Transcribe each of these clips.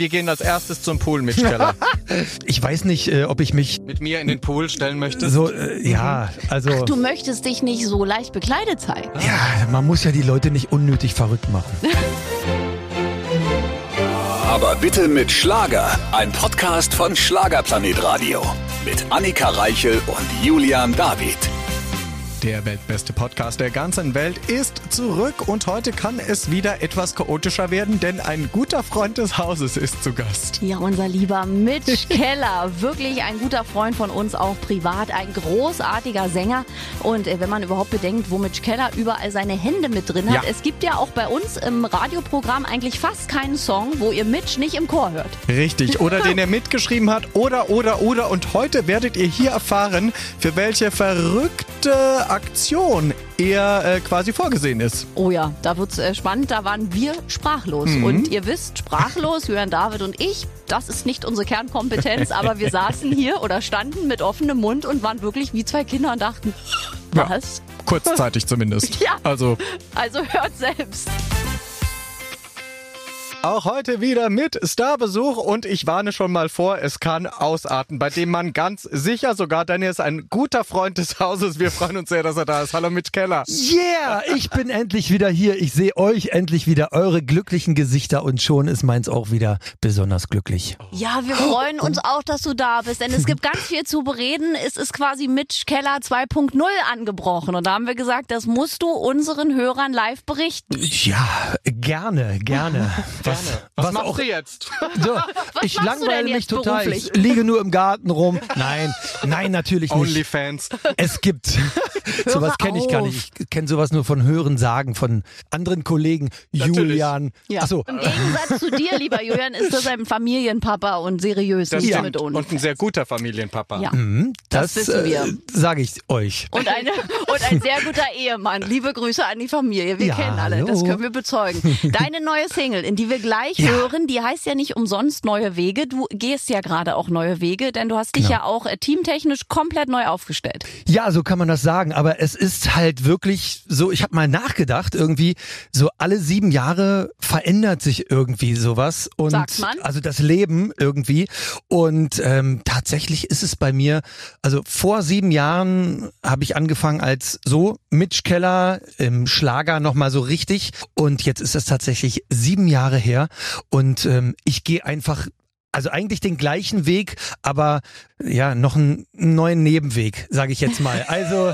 wir gehen als erstes zum Pool, Keller. Ich weiß nicht, äh, ob ich mich Mit mir in den Pool stellen möchtest? so, äh, ja, also, Du möchtest dich nicht so leicht bekleidet zeigen. ja, man muss ja die Leute nicht unnötig verrückt machen. Aber bitte mit Schlager. Ein Podcast von Schlagerplanet Radio. Mit Annika Reichel und Julian David. Der weltbeste Podcast der ganzen Welt ist zurück und heute kann es wieder etwas chaotischer werden, denn ein guter Freund des Hauses ist zu Gast. Ja, unser lieber Mitch Keller, wirklich ein guter Freund von uns, auch privat, ein großartiger Sänger. Und äh, wenn man überhaupt bedenkt, wo Mitch Keller überall seine Hände mit drin hat, Ja. es gibt ja auch bei uns im Radioprogramm eigentlich fast keinen Song, wo ihr Mitch nicht im Chor hört. Richtig, oder den er mitgeschrieben hat, oder, oder, oder. Und heute werdet ihr hier erfahren, für welche verrückte Aktion er äh, quasi vorgesehen ist. Oh ja, da wird's äh, spannend. Da waren wir sprachlos. Mhm. Und ihr wisst, sprachlos, Jörn David und ich, das ist nicht unsere Kernkompetenz, aber wir saßen hier oder standen mit offenem Mund und waren wirklich wie zwei Kinder und dachten, Ja. was? Kurzzeitig zumindest. Ja. Also Also hört selbst. Auch heute wieder mit Starbesuch und ich warne schon mal vor, es kann ausarten, bei dem man ganz sicher sogar, denn er ist ein guter Freund des Hauses. Wir freuen uns sehr, dass er da ist. Hallo Mitch Keller. Yeah, ich bin endlich wieder hier. Ich sehe euch endlich wieder, eure glücklichen Gesichter und schon ist meins auch wieder besonders glücklich. Ja, wir freuen uns auch, dass du da bist, denn es gibt ganz viel zu bereden. Es ist quasi Mitch Keller 2.0 angebrochen und da haben wir gesagt, das musst du unseren Hörern live berichten. Ja, gerne, gerne. Was, Was, machst auch du jetzt? So, Was ich langweile mich total. beruflich? Ich liege nur im Garten rum. Nein, nein, natürlich nicht. Onlyfans. Es gibt. sowas kenne ich gar nicht. Ich kenne sowas nur von Hören sagen von anderen Kollegen. Julian. Ja. Achso. Im Gegensatz zu dir, lieber Julian, ist das ein Familienpapa und seriös Das nicht stimmt. mit uns. Und ein sehr guter Familienpapa. Ja. Das, das wissen wir. Äh, sage ich euch. Und, eine, und ein sehr guter Ehemann. Liebe Grüße an die Familie. Wir Ja, kennen alle, das hallo. können wir bezeugen. Deine neue Single, in die wir gleich Ja. hören, die heißt ja nicht umsonst Neue Wege. Du gehst ja gerade auch neue Wege, denn du hast dich Genau. ja auch äh, teamtechnisch komplett neu aufgestellt. Ja, so kann man das sagen. Aber es ist halt wirklich so, ich habe mal nachgedacht, irgendwie, so alle sieben Jahre verändert sich irgendwie sowas. Und Sagt man. also das Leben irgendwie. Und ähm, tatsächlich ist es bei mir, also vor sieben Jahren habe ich angefangen als so Mitch Keller im Schlager nochmal so richtig. Und jetzt ist das tatsächlich sieben Jahre her. Und ähm, ich gehe einfach also eigentlich den gleichen Weg, aber ja, noch einen neuen Nebenweg, sage ich jetzt mal. Also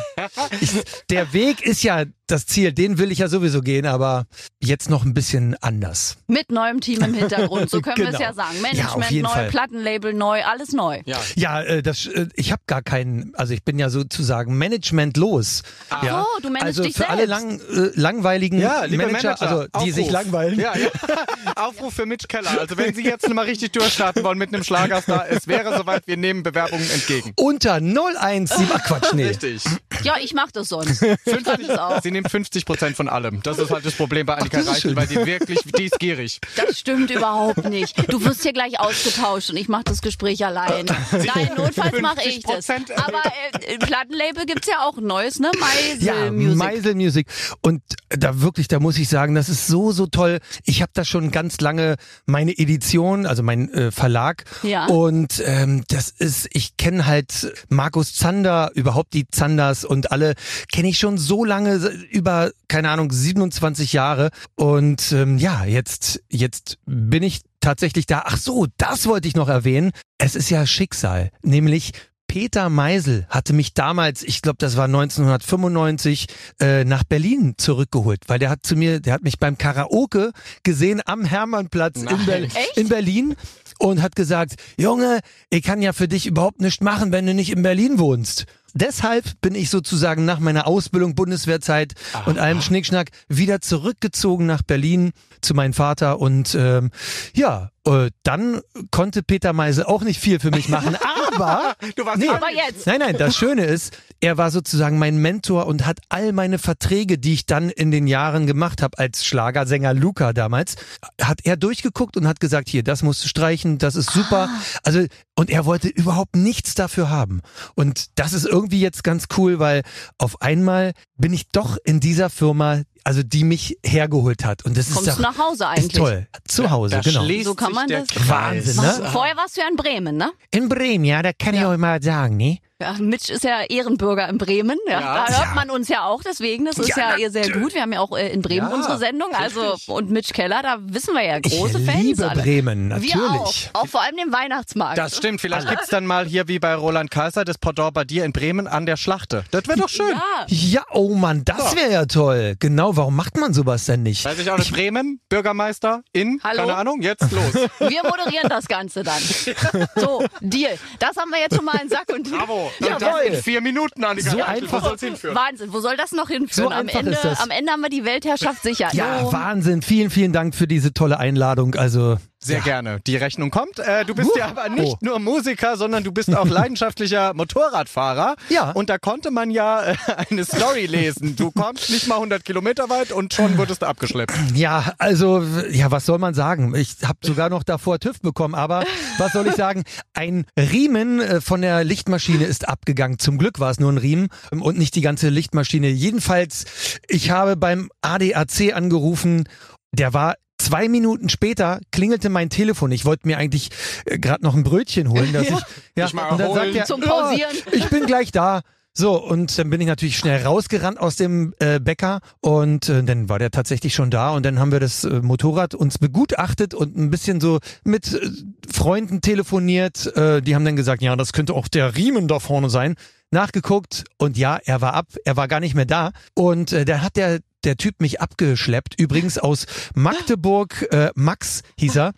ich, der Weg ist ja das Ziel, den will ich ja sowieso gehen, aber jetzt noch ein bisschen anders. Mit neuem Team im Hintergrund, so können wir es Genau. ja sagen. Ja, Management jeden neu, Fall. Plattenlabel neu, alles neu. Ja. Ja, äh, das, äh, ich habe gar keinen, also ich bin ja sozusagen managementlos. ja. so, du managst also dich für alle selbst. lang, äh, langweiligen Ja, Manager, Manager, also die Aufruf. sich langweilen. Ja, ja. Aufruf für Mitch Keller. Also wenn Sie jetzt mal richtig durchstarten wollen mit einem Schlagerstar, es wäre soweit, wir nehmen Bewerbungen entgegen. Unter 017, ach Quatsch, nee. Richtig. Ja, ich mach das sonst. Ich kann es auch. Sie nimmt 50 Prozent von allem. Das ist halt das Problem bei Annika Reichel, schön. weil die wirklich, die ist gierig. Das stimmt überhaupt nicht. Du wirst hier gleich ausgetauscht und ich mache das Gespräch allein. Nein, notfalls mache ich das. 50% erhöht. Aber äh, im Plattenlabel gibt's ja auch ein neues, ne? Meisel Ja, Music. Meisel Music. Und da wirklich, da muss ich sagen, das ist so, so toll. Ich habe da schon ganz lange meine Edition, also mein äh, Verlag. Ja. Und ähm, das ist, ich kenne halt Markus Zander, überhaupt die Zanders und alle kenne ich schon so lange, über, keine Ahnung, 27 Jahre. Und ähm, ja, jetzt, jetzt bin ich tatsächlich da. Ach so, das wollte ich noch erwähnen. Es ist ja Schicksal, nämlich Peter Meisel hatte mich damals, ich glaube, das war 1995, äh, nach Berlin zurückgeholt, weil der hat zu mir, der hat mich beim Karaoke gesehen am Hermannplatz in, Ber Echt? in Berlin und hat gesagt, Junge, ich kann ja für dich überhaupt nichts machen, wenn du nicht in Berlin wohnst. Deshalb bin ich sozusagen nach meiner Ausbildung, Bundeswehrzeit und allem Schnickschnack wieder zurückgezogen nach Berlin zu meinem Vater und ähm, ja, äh, dann konnte Peter Meisel auch nicht viel für mich machen, aber Du warst Nee. Aber jetzt. Nein, nein, das Schöne ist, er war sozusagen mein Mentor und hat all meine Verträge, die ich dann in den Jahren gemacht habe als Schlagersänger Luca damals, hat er durchgeguckt und hat gesagt, hier, das musst du streichen, das ist super. Also und er wollte überhaupt nichts dafür haben. Und das ist irgendwie jetzt ganz cool, weil auf einmal bin ich doch in dieser Firma, also die mich hergeholt hat. Und das Kommst ist du doch nach Hause eigentlich? ist toll. Zu Hause, Da genau. So kann man das-. Wahnsinn, ne? Vorher warst du ja in Bremen, ne? In Bremen, ja, da kann ich euch mal sagen, ne? Ja, Mitch ist ja Ehrenbürger in Bremen. Ja, Ja. da hört man uns ja auch, deswegen. Das ist ja, Ja, sehr gut. Wir haben ja auch äh, in Bremen Ja, unsere Sendung. Also und Mitch Keller, da wissen wir ja große ich Fans liebe alle. Bremen, Wir natürlich. auch. Auch vor allem den Weihnachtsmarkt. Das stimmt. Vielleicht gibt's dann mal hier wie bei Roland Kaiser das Pendant bei dir in Bremen an der Schlachte. Das wäre doch schön. ja. Ja, oh Mann, das wäre ja toll. Genau, warum macht man sowas denn nicht? Weiß ich auch nicht. Bremen, Bürgermeister in, Hallo? keine Ahnung, jetzt los. Wir moderieren das Ganze dann. So, Deal. Das haben wir jetzt schon mal in Sack und Bravo. Jawohl. Und das in vier Minuten, Annika. So einfach. Wo soll's hinführen? Wahnsinn, wo soll das noch hinführen? So am, einfach Ende, ist das. am Ende haben wir die Weltherrschaft sicher. Ja. Wahnsinn. Vielen, vielen Dank für diese tolle Einladung. Also, Sehr gerne. Die Rechnung kommt. Äh, du bist ja aber nicht Oh. nur Musiker, sondern du bist auch leidenschaftlicher Motorradfahrer. Ja. Und da konnte man ja äh, eine Story lesen. Du kommst nicht mal 100 Kilometer weit und schon wurdest du abgeschleppt. ja, also, ja, was soll man sagen? Ich habe sogar noch davor TÜV bekommen, aber was soll ich sagen? Ein Riemen äh, von der Lichtmaschine ist abgegangen. Zum Glück war es nur ein Riemen und nicht die ganze Lichtmaschine. Jedenfalls, ich habe beim ADAC angerufen. Der war Zwei Minuten später klingelte mein Telefon. Ich wollte mir eigentlich äh, gerade noch ein Brötchen holen, dass ich ja mal und dann sagt er, Zum Pausieren. Ja, ich bin gleich da. So, und dann bin ich natürlich schnell rausgerannt aus dem äh, Bäcker und äh, dann war der tatsächlich schon da und dann haben wir das äh, Motorrad uns begutachtet und ein bisschen so mit äh, Freunden telefoniert. Äh, die haben dann gesagt, ja, das könnte auch der Riemen da vorne sein. Nachgeguckt und ja, er war ab, er war gar nicht mehr da und äh, da hat der der Typ mich abgeschleppt, übrigens aus Magdeburg, äh, Max hieß er.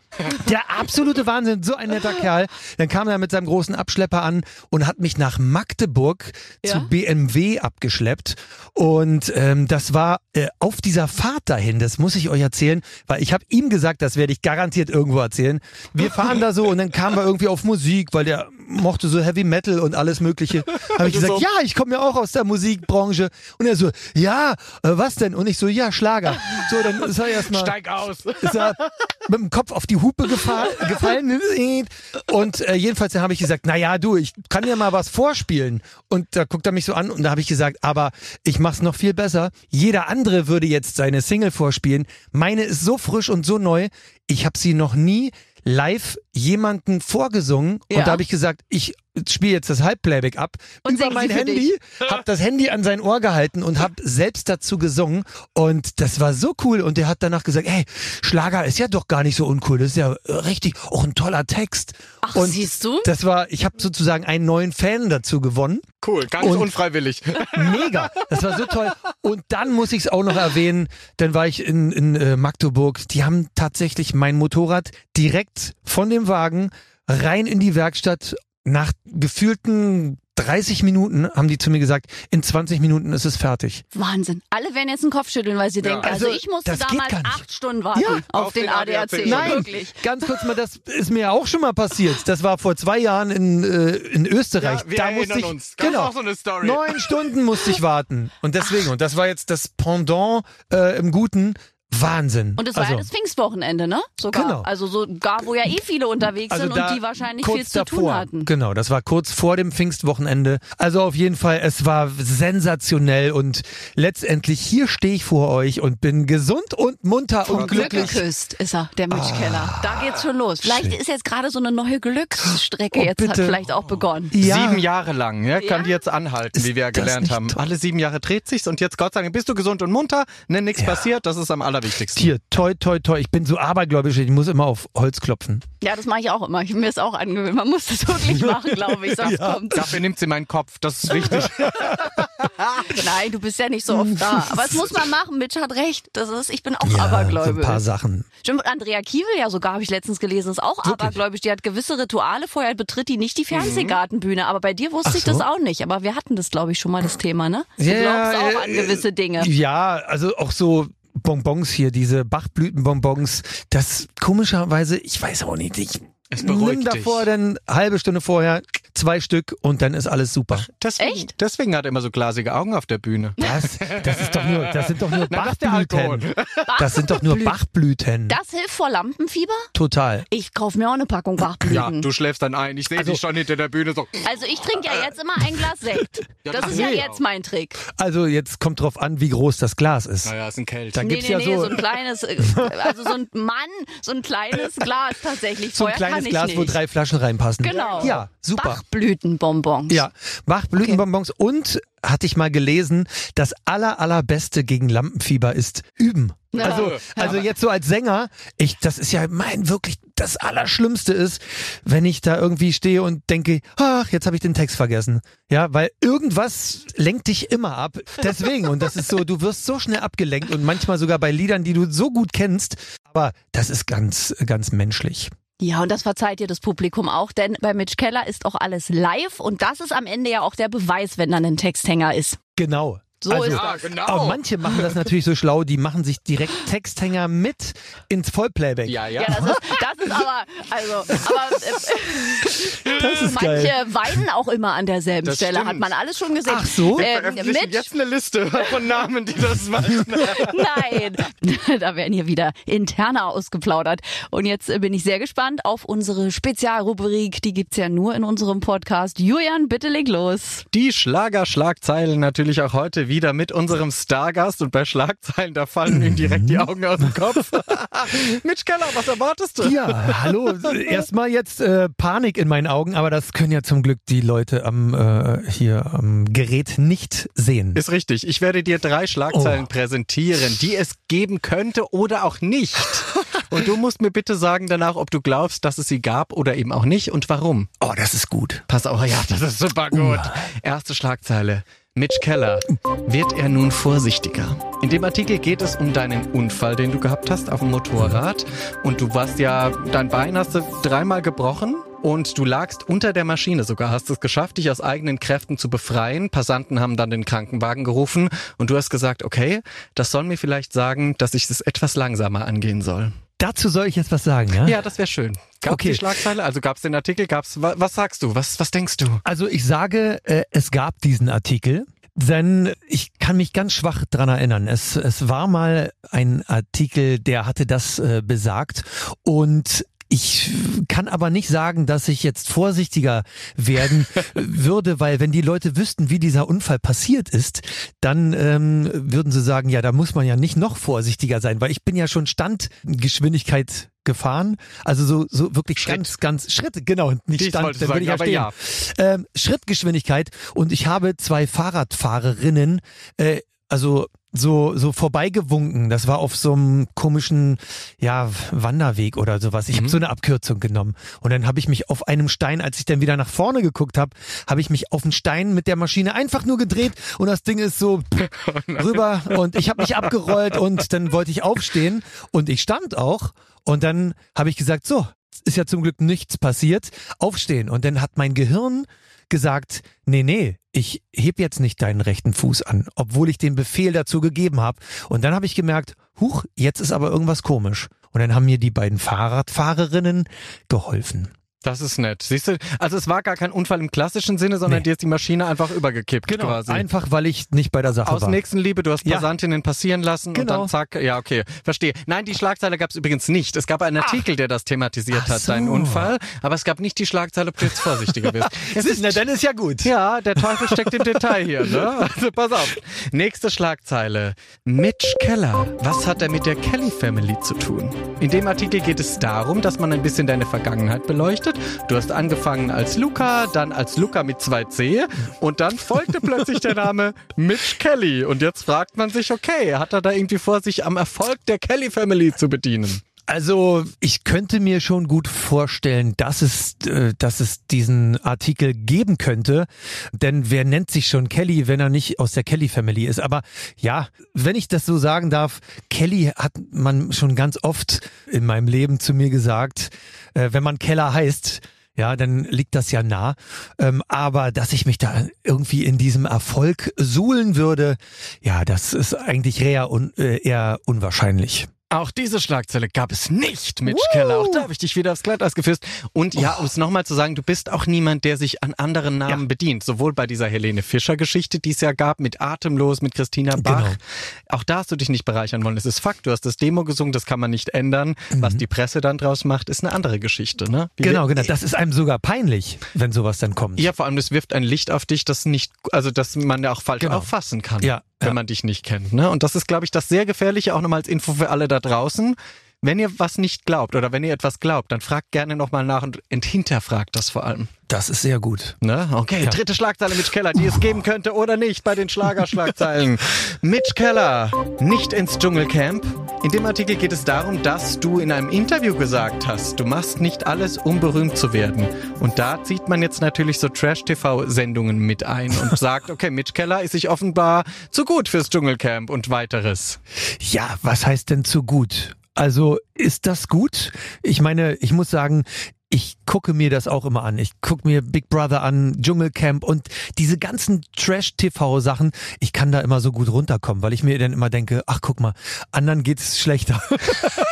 Der absolute Wahnsinn, so ein netter Kerl. Dann kam er mit seinem großen Abschlepper an und hat mich nach Magdeburg Ja. zu BMW abgeschleppt. Und ähm, das war äh, auf dieser Fahrt dahin, das muss ich euch erzählen, weil ich habe ihm gesagt, das werde ich garantiert irgendwo erzählen. Wir fahren da so und dann kamen wir irgendwie auf Musik, weil der mochte so Heavy Metal und alles Mögliche. Habe ich gesagt, so- ja, ich komme ja auch aus der Musikbranche. Und er so, ja, äh, was denn? Und ich so, ja, Schlager. So, dann ist er erstmal Steig aus. ist er mit dem Kopf auf die Hupe gefa gefallen. Und äh, jedenfalls habe ich gesagt, na ja, du, ich kann dir mal was vorspielen. Und da guckt er mich so an und da habe ich gesagt, aber ich mach's noch viel besser. Jeder andere würde jetzt seine Single vorspielen. Meine ist so frisch und so neu. Ich habe sie noch nie live jemanden vorgesungen Ja. und da habe ich gesagt, ich spiele jetzt das Halbplayback ab Und über mein Handy, habe das Handy an sein Ohr gehalten und habe selbst dazu gesungen und das war so cool und der hat danach gesagt, hey, Schlager ist ja doch gar nicht so uncool, das ist ja äh, richtig auch ein toller Text. Ach, und siehst du? Das war, ich habe sozusagen einen neuen Fan dazu gewonnen. Cool, ganz Und- unfreiwillig. Mega, das war so toll. Und dann muss ich es auch noch erwähnen, dann war ich in, in äh, Magdeburg, die haben tatsächlich mein Motorrad direkt von dem Wagen rein in die Werkstatt. Nach gefühlten 30 Minuten haben die zu mir gesagt, in 20 Minuten ist es fertig. Wahnsinn. Alle werden jetzt den Kopf schütteln, weil sie denken, also, also, ich musste damals gar nicht. acht Stunden warten Ja, auf, auf den, den ADAC. ADAC. Nein, Wirklich. ganz kurz mal, das ist mir ja auch schon mal passiert. Das war vor zwei Jahren in, äh, in Österreich. Ja, wir da musste ich, uns. Gab's genau, auch so eine Story. neun Stunden musste ich warten. Und deswegen, und das war jetzt das Pendant äh, im Guten. Wahnsinn. Und es war also, ja das Pfingstwochenende, ne? Sogar. Genau. Also sogar, wo ja eh viele unterwegs sind da und die wahrscheinlich viel zu davor. tun hatten. Genau, das war kurz vor dem Pfingstwochenende. Also auf jeden Fall, es war sensationell und letztendlich hier stehe ich vor euch und bin gesund und munter und Glück glücklich. geküsst ist er, der Mitch Keller. Da geht's schon los. Vielleicht ist jetzt gerade so eine neue Glücksstrecke Oh, jetzt hat bitte. vielleicht auch begonnen. Ja. Sieben Jahre lang, ja, kann Ja? die jetzt anhalten, wie wir ja Ist gelernt haben. toll? Alle sieben Jahre dreht sich's und jetzt Gott sei Dank bist du gesund und munter, ne, nichts passiert, das ist am allerwichtigsten. Hier, toi, toi, toi. Ich bin so abergläubisch, ich muss immer auf Holz klopfen. Ja, das mache ich auch immer. Ich mir ist auch angewöhnt. Man muss das wirklich machen, glaube ich, sonst kommt. Dafür nimmt sie meinen Kopf, das ist wichtig. Nein, du bist ja nicht so oft da. Aber es muss man machen. Mitch hat recht. Das ist, ich bin auch Ja, so ein abergläubisch. paar Sachen. Stimmt, Andrea Kiewel ja sogar, habe ich letztens gelesen, ist auch abergläubisch. Die hat gewisse Rituale, vorher betritt die nicht die Fernsehgartenbühne. Aber bei dir wusste Ach ich das so. auch nicht. Aber wir hatten das, glaube ich, schon mal das Thema, ne? Du Ja, glaubst auch an äh, gewisse Dinge. Ja, also auch so Bonbons hier, diese Bachblütenbonbons, das komischerweise, ich weiß auch nicht, ich, Es beruhigt nimm davor dann halbe Stunde vorher zwei Stück und dann ist alles super. Deswegen, Echt? Deswegen hat er immer so glasige Augen auf der Bühne. Das, das ist doch nur, das sind doch nur Na, das ist der Alkohol. Bachblüten. Das sind doch nur Bachblüten. Das hilft vor Lampenfieber? Total. Ich kaufe mir auch eine Packung Ja, Bachblüten. du schläfst dann ein. Ich sehe Also- dich schon hinter der Bühne so. also ich trinke ja jetzt immer ein Glas Sekt. Ja, Das ach ist ja jetzt mein Trick. Also jetzt kommt drauf an, wie groß das Glas ist. Naja, ist ein Kälte. Dann Nee, gibt's nee, ja nee, so, so ein kleines, äh, also so ein Mann, so ein kleines Glas tatsächlich. so ein Vorher kleines Glas, nicht. wo drei Flaschen reinpassen. Genau. Ja, super. Bachblütenbonbons. Ja, Bachblütenbonbons und hatte ich mal gelesen, das aller allerbeste gegen Lampenfieber ist üben. Ja. Also, also jetzt so als Sänger, ich, das ist ja mein wirklich das Allerschlimmste ist, wenn ich da irgendwie stehe und denke, ach, jetzt habe ich den Text vergessen. Ja, weil irgendwas lenkt dich immer ab. Deswegen, und das ist so, du wirst so schnell abgelenkt und manchmal sogar bei Liedern, die du so gut kennst, aber das ist ganz, ganz menschlich. Ja, und das verzeiht dir das Publikum auch, denn bei Mitch Keller ist auch alles live und das ist am Ende ja auch der Beweis, wenn dann ein Texthänger ist. Genau. So ist Ja, das. genau. Aber manche machen das natürlich so schlau, die machen sich direkt Texthänger mit ins Vollplayback. Ja, ja. Ja, das ist, das ist aber, also, aber äh, das ist manche geil. weinen auch immer an derselben Das Stelle, stimmt. hat man alles schon gesehen. Ach so? Wir Ähm, Mitch, jetzt eine Liste von Namen, die das machen. Nein, da werden hier wieder interne ausgeplaudert. Und jetzt äh, bin ich sehr gespannt auf unsere Spezialrubrik. Die gibt's ja nur in unserem Podcast. Julian, bitte leg los. Die Schlager-Schlagzeilen natürlich auch heute wieder mit unserem Stargast. Und bei Schlagzeilen, da fallen ihm direkt die Augen aus dem Kopf. Mitch Keller, was erwartest du? Ja, hallo. Erstmal jetzt äh, Panik in meinen Augen, aber das können ja zum Glück die Leute am äh, hier am Gerät nicht sehen. Ist richtig. Ich werde dir drei Schlagzeilen Oh. präsentieren, die es geben könnte oder auch nicht. Und du musst mir bitte sagen danach, ob du glaubst, dass es sie gab oder eben auch nicht und warum. Oh, das ist gut. Pass auf, ja, das ist super gut. Erste Schlagzeile. Mitch Keller. Wird er nun vorsichtiger? In dem Artikel geht es um deinen Unfall, den du gehabt hast auf dem Motorrad. Und du warst ja, dein Bein hast du dreimal gebrochen. Und du lagst unter der Maschine sogar, hast es geschafft, dich aus eigenen Kräften zu befreien. Passanten haben dann den Krankenwagen gerufen und du hast gesagt, okay, das soll mir vielleicht sagen, dass ich es etwas langsamer angehen soll. Dazu soll ich jetzt was sagen, ja? Ja, das wäre schön. Gab Okay. die Schlagzeile, also gab's den Artikel, gab's, wa- was sagst du, was, was denkst du? Also ich sage, äh, es gab diesen Artikel, denn ich kann mich ganz schwach dran erinnern. Es, es war mal ein Artikel, der hatte das äh, besagt und ich kann aber nicht sagen, dass ich jetzt vorsichtiger werden würde, weil wenn die Leute wüssten, wie dieser Unfall passiert ist, dann ähm, würden sie sagen, ja, da muss man ja nicht noch vorsichtiger sein, weil ich bin ja schon Standgeschwindigkeit gefahren, also so so wirklich Schritt. ganz ganz Schritte, genau, nicht Dies Stand, dann würde ich ja stehen ja. ähm, Schrittgeschwindigkeit und ich habe zwei Fahrradfahrerinnen, äh, also so so vorbeigewunken. Das war auf so einem komischen ja Wanderweg oder sowas. Ich habe so eine Abkürzung genommen. Und dann habe ich mich auf einem Stein, als ich dann wieder nach vorne geguckt habe, habe ich mich auf einen Stein mit der Maschine einfach nur gedreht. Und das Ding ist so rüber. Und ich habe mich abgerollt. Und dann wollte ich aufstehen. Und ich stand auch. Und dann habe ich gesagt so ist ja zum Glück nichts passiert, aufstehen. Und dann hat mein Gehirn gesagt, nee, nee, ich heb jetzt nicht deinen rechten Fuß an, obwohl ich den Befehl dazu gegeben habe. Und dann habe ich gemerkt, huch, jetzt ist aber irgendwas komisch. Und dann haben mir die beiden Fahrradfahrerinnen geholfen. Das ist nett. Siehst du, also es war gar kein Unfall im klassischen Sinne, sondern Nee. dir ist die Maschine einfach übergekippt quasi. Einfach, weil ich nicht bei der Sache Aus war. Nächstenliebe, du hast Ja. Passantinnen passieren lassen und Genau. dann zack, ja okay, verstehe. Nein, die Schlagzeile gab es übrigens nicht. Es gab einen Artikel, der das thematisiert Ach hat, so. deinen Unfall, aber es gab nicht die Schlagzeile, ob du jetzt vorsichtiger bist. Es ist Na, dann ist ja gut. ja, der Teufel steckt im Detail hier, ne? Also pass auf. Nächste Schlagzeile. Mitch Keller. Was hat er mit der Kelly Family zu tun? In dem Artikel geht es darum, dass man ein bisschen deine Vergangenheit beleuchtet. Du hast angefangen als Luca, dann als Luca mit 2C und dann folgte plötzlich der Name Mitch Kelly. Und jetzt fragt man sich, okay, hat er da irgendwie vor, sich am Erfolg der Kelly Family zu bedienen? Also ich könnte mir schon gut vorstellen, dass es, äh, dass es diesen Artikel geben könnte. Denn wer nennt sich schon Kelly, wenn er nicht aus der Kelly Family ist? Aber ja, wenn ich das so sagen darf, Kelly hat man schon ganz oft in meinem Leben zu mir gesagt, äh, wenn man Keller heißt, ja, dann liegt das ja nah. Ähm, aber dass ich mich da irgendwie in diesem Erfolg suhlen würde, ja, das ist eigentlich eher, un, äh, eher unwahrscheinlich. Auch diese Schlagzeile gab es nicht, Mitch Keller. Auch da habe ich dich wieder aufs Glatteis gefüßt. Und ja, um es nochmal zu sagen, du bist auch niemand, der sich an anderen Namen Ja. bedient. Sowohl bei dieser Helene Fischer-Geschichte, die es ja gab, mit Atemlos, mit Christina Bach. Genau. Auch da hast du dich nicht bereichern wollen. Es ist Fakt, du hast das Demo gesungen, das kann man nicht ändern. Was die Presse dann draus macht, ist eine andere Geschichte. Ne? Wie Genau, genau. Das ist einem sogar peinlich, wenn sowas dann kommt. Ja, vor allem, es wirft ein Licht auf dich, das nicht, also dass man ja auch falsch Genau. auffassen kann, Ja, wenn ja. man dich nicht kennt. Ne? Und das ist, glaube ich, das sehr Gefährliche, auch nochmal als Info für alle da draußen. Wenn ihr was nicht glaubt oder wenn ihr etwas glaubt, dann fragt gerne nochmal nach und hinterfragt das vor allem. Das ist sehr gut. Ne? Okay, Ja. dritte Schlagzeile Mitch Keller, die es geben könnte oder nicht bei den Schlagerschlagzeilen. Mitch Keller, nicht ins Dschungelcamp. In dem Artikel geht es darum, dass du in einem Interview gesagt hast, du machst nicht alles, um berühmt zu werden. Und da zieht man jetzt natürlich so Trash-TV-Sendungen mit ein und sagt, okay, Mitch Keller ist sich offenbar zu gut fürs Dschungelcamp und weiteres. Ja, was heißt denn zu gut? Also ist das gut? Ich meine, ich muss sagen, ich gucke mir das auch immer an. Ich gucke mir Big Brother an, Dschungelcamp und diese ganzen Trash-TV-Sachen. Ich kann da immer so gut runterkommen, weil ich mir dann immer denke, ach guck mal, anderen geht's schlechter.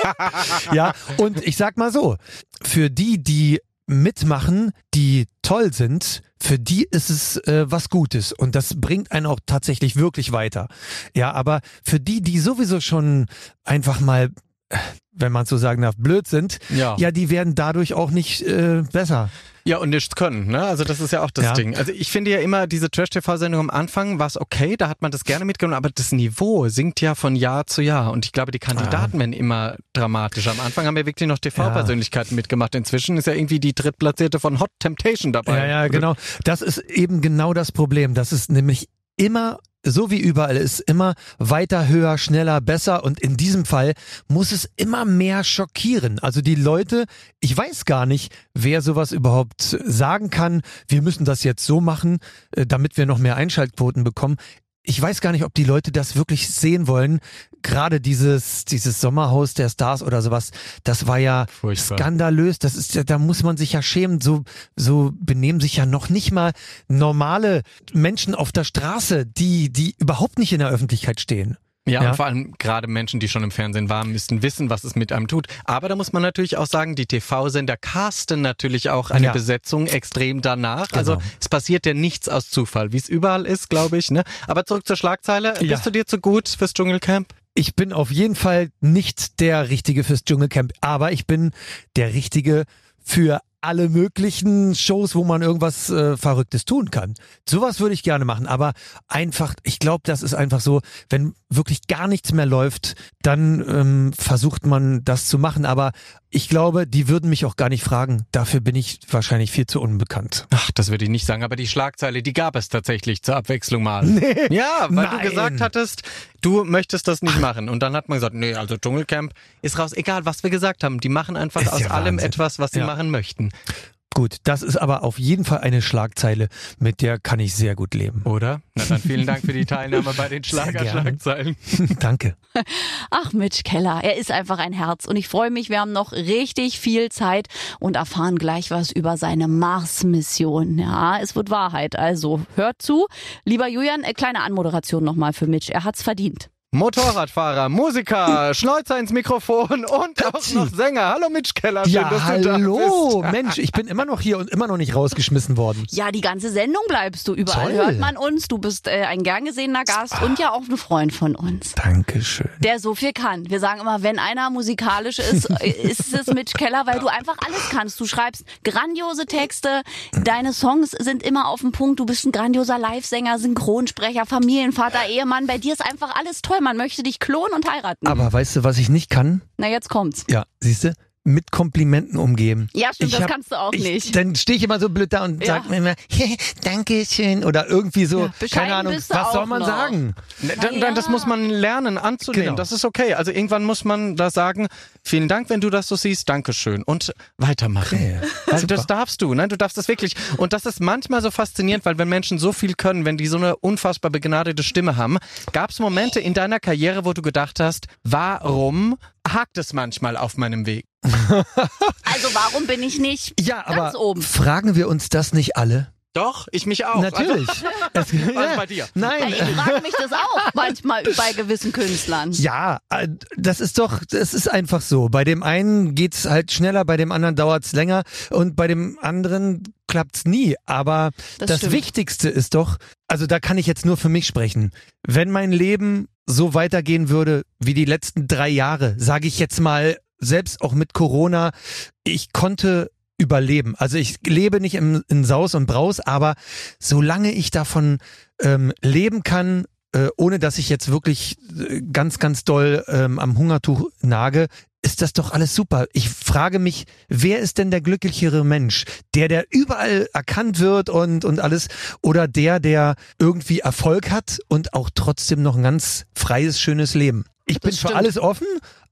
ja, und ich sag mal so, für die, die mitmachen, die toll sind, für die ist es äh, was Gutes und das bringt einen auch tatsächlich wirklich weiter. Ja, aber für die, die sowieso schon einfach mal, wenn man so sagen darf, blöd sind, Ja. ja, die werden dadurch auch nicht äh, besser. Ja, und nichts können, ne? Also das ist ja auch das Ja. Ding. Also ich finde ja immer, diese Trash-TV-Sendung am Anfang war es okay, da hat man das gerne mitgenommen, aber das Niveau sinkt ja von Jahr zu Jahr. Und ich glaube, die Kandidaten werden immer dramatischer. Am Anfang haben ja wirklich noch TV-Persönlichkeiten mitgemacht. Inzwischen ist ja irgendwie die Drittplatzierte von Hot Temptation dabei. Ja, ja, genau. Das ist eben genau das Problem. Das ist nämlich immer so wie überall ist immer weiter, höher, schneller, besser und in diesem Fall muss es immer mehr schockieren. Also die Leute, ich weiß gar nicht, wer sowas überhaupt sagen kann. Wir müssen das jetzt so machen, äh, damit wir noch mehr Einschaltquoten bekommen. Ich weiß gar nicht, ob die Leute das wirklich sehen wollen. Gerade dieses, dieses Sommerhaus der Stars oder sowas, das war ja Furchtbar. skandalös. Das ist ja, da muss man sich ja schämen. So, so benehmen sich ja noch nicht mal normale Menschen auf der Straße, die, die überhaupt nicht in der Öffentlichkeit stehen. Ja, Ja. und vor allem gerade Menschen, die schon im Fernsehen waren, müssten wissen, was es mit einem tut. Aber da muss man natürlich auch sagen, die TV-Sender casten natürlich auch eine Ja. Besetzung extrem danach. Also Genau. es passiert ja nichts aus Zufall, wie es überall ist, glaube ich. Ne? Aber zurück zur Schlagzeile. Ja. Bist du dir zu gut fürs Dschungelcamp? Ich bin auf jeden Fall nicht der Richtige fürs Dschungelcamp, aber ich bin der Richtige für alle möglichen Shows, wo man irgendwas äh, Verrücktes tun kann. Sowas würde ich gerne machen, aber einfach, ich glaube, das ist einfach so, wenn wirklich gar nichts mehr läuft, dann ähm, versucht man das zu machen. Aber ich glaube, die würden mich auch gar nicht fragen. Dafür bin ich wahrscheinlich viel zu unbekannt. Ach, das würde ich nicht sagen, aber die Schlagzeile, die gab es tatsächlich zur Abwechslung mal. Nee. Ja, weil Nein. du gesagt hattest, du möchtest das nicht machen. Und dann hat man gesagt, nee, also Dschungelcamp ist raus. Egal, was wir gesagt haben. Die machen einfach Ist aus ja allem etwas, was sie Ja. machen möchten. Gut, das ist aber auf jeden Fall eine Schlagzeile, mit der kann ich sehr gut leben. Oder? Na dann vielen Dank für die Teilnahme bei den Sehr gerne. Schlagerschlagzeilen. Danke. Ach, Mitch Keller, er ist einfach ein Herz. Und ich freue mich, wir haben noch richtig viel Zeit und erfahren gleich was über seine Mars-Mission. Ja, es wird Wahrheit. Also hört zu. Lieber Julian, äh, kleine Anmoderation nochmal für Mitch. Er hat's verdient. Motorradfahrer, Musiker, Schnäuzer ins Mikrofon und auch noch Sänger. Hallo Mitch Keller, schön, Ja, dass du da hallo, bist. Mensch, ich bin immer noch hier und immer noch nicht rausgeschmissen worden. Ja, die ganze Sendung bleibst du. Überall Toll. hört man uns. Du bist äh, ein gern gesehener Gast und ja auch ein Freund von uns. Dankeschön. Der so viel kann. Wir sagen immer, wenn einer musikalisch ist, äh, ist es Mitch Keller, weil du einfach alles kannst. Du schreibst grandiose Texte, deine Songs sind immer auf dem Punkt, du bist ein grandioser Live-Sänger, Synchronsprecher, Familienvater, Ehemann. Bei dir ist einfach alles toll. Man möchte dich klonen und heiraten. Aber weißt du, was ich nicht kann? Na, jetzt kommt's. Ja, siehst du? Mit Komplimenten umgehen. Ja, stimmt, das hab- kannst du auch ich, nicht. Dann stehe ich immer so blöd da und Ja. sag mir immer, Dankeschön oder irgendwie so, Ja, keine Ahnung, was soll man noch. sagen? Ne, Dann, dann, das muss man lernen anzunehmen. Genau. Das ist okay. Also irgendwann muss man da sagen, vielen Dank, wenn du das so siehst, Dankeschön und weitermachen. Okay. Also das darfst du, ne? Du darfst das wirklich. Und das ist manchmal so faszinierend, weil wenn Menschen so viel können, wenn die so eine unfassbar begnadete Stimme haben, gab es Momente in deiner Karriere, wo du gedacht hast, warum hakt es manchmal auf meinem Weg? Also warum bin ich nicht Ja, ganz aber oben? fragen wir uns das nicht alle? Doch, ich mich auch. Natürlich. Es- Also bei dir. Nein. Ich frage mich das auch manchmal bei gewissen Künstlern. Ja, äh, das ist doch, das ist einfach so. Bei dem einen geht's halt schneller, bei dem anderen dauert's länger und bei dem anderen klappt's nie. Aber Das das, stimmt. Wichtigste ist doch, also da kann ich jetzt nur für mich sprechen. Wenn mein Leben so weitergehen würde wie die letzten drei Jahre, sage ich jetzt mal, selbst auch mit Corona, ich konnte überleben. Also ich lebe nicht im, in Saus und Braus, aber solange ich davon ähm, leben kann, äh, ohne dass ich jetzt wirklich äh, ganz, ganz doll ähm, am Hungertuch nage, ist das doch alles super. Ich frage mich, wer ist denn der glücklichere Mensch? Der, der überall erkannt wird und, und alles, oder der, der irgendwie Erfolg hat und auch trotzdem noch ein ganz freies, schönes Leben? Ich bin stimmt. für alles offen,